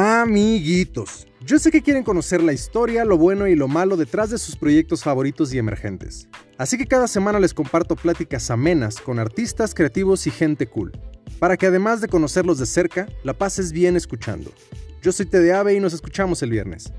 Amiguitos, yo sé que quieren conocer la historia, lo bueno y lo malo detrás de sus proyectos favoritos y emergentes. Así que cada semana les comparto pláticas amenas con artistas, creativos y gente cool, para que además de conocerlos de cerca, la pases bien escuchando. Yo soy Ave y nos escuchamos el viernes.